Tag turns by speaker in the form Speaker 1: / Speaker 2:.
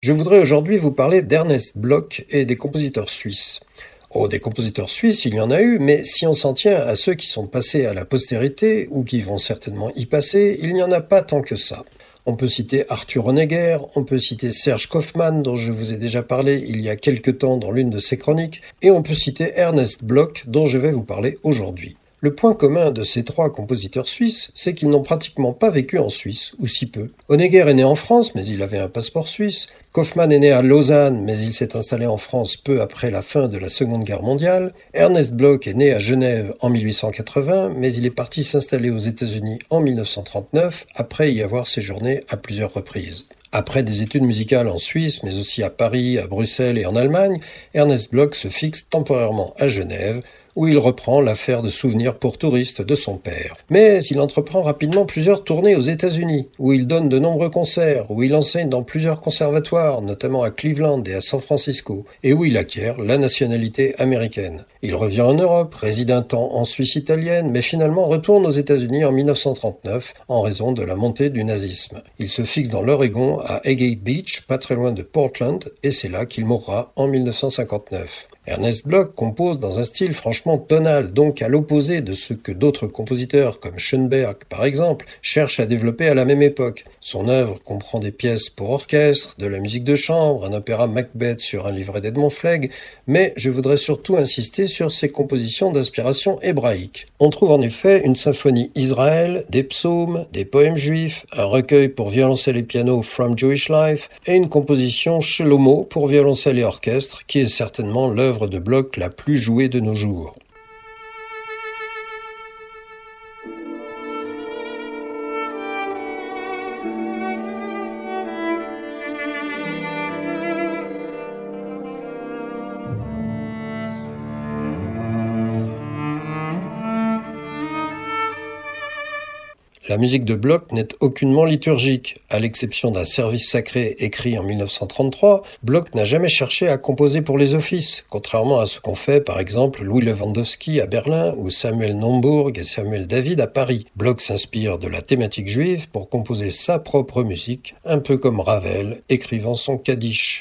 Speaker 1: Je voudrais aujourd'hui vous parler d'Ernest Bloch et des compositeurs suisses. Oh, des compositeurs suisses, il y en a eu, mais si on s'en tient à ceux qui sont passés à la postérité, ou qui vont certainement y passer, il n'y en a pas tant que ça. On peut citer Arthur Honegger, on peut citer Serge Kaufmann, dont je vous ai déjà parlé il y a quelque temps dans l'une de ses chroniques, et on peut citer Ernest Bloch, dont je vais vous parler aujourd'hui. Le point commun de ces trois compositeurs suisses, c'est qu'ils n'ont pratiquement pas vécu en Suisse, ou si peu. Honegger est né en France, mais il avait un passeport suisse. Kaufmann est né à Lausanne, mais il s'est installé en France peu après la fin de la Seconde Guerre mondiale. Ernest Bloch est né à Genève en 1880, mais il est parti s'installer aux États-Unis en 1939, après y avoir séjourné à plusieurs reprises. Après des études musicales en Suisse, mais aussi à Paris, à Bruxelles et en Allemagne, Ernest Bloch se fixe temporairement à Genève, où il reprend l'affaire de souvenirs pour touristes de son père. Mais il entreprend rapidement plusieurs tournées aux États-Unis, où il donne de nombreux concerts, où il enseigne dans plusieurs conservatoires, notamment à Cleveland et à San Francisco, et où il acquiert la nationalité américaine. Il revient en Europe, réside un temps en Suisse italienne, mais finalement retourne aux États-Unis en 1939 en raison de la montée du nazisme. Il se fixe dans l'Oregon à Agate Beach, pas très loin de Portland, et c'est là qu'il mourra en 1959. Ernest Bloch compose dans un style franchement tonal, donc à l'opposé de ce que d'autres compositeurs, comme Schoenberg par exemple, cherchent à développer à la même époque. Son œuvre comprend des pièces pour orchestre, de la musique de chambre, un opéra Macbeth sur un livret d'Edmond Flegg, mais je voudrais surtout insister sur ses compositions d'inspiration hébraïque. On trouve en effet une symphonie Israël, des psaumes, des poèmes juifs, un recueil pour violoncelle et piano From Jewish Life, et une composition Shelomo pour violoncelle et orchestre, qui est certainement l'œuvre de bloc la plus jouée de nos jours. La musique de Bloch n'est aucunement liturgique. À l'exception d'un service sacré écrit en 1933, Bloch n'a jamais cherché à composer pour les offices, contrairement à ce qu'ont fait par exemple Louis Lewandowski à Berlin ou Samuel Nombourg et Samuel David à Paris. Bloch s'inspire de la thématique juive pour composer sa propre musique, un peu comme Ravel écrivant son Kaddish.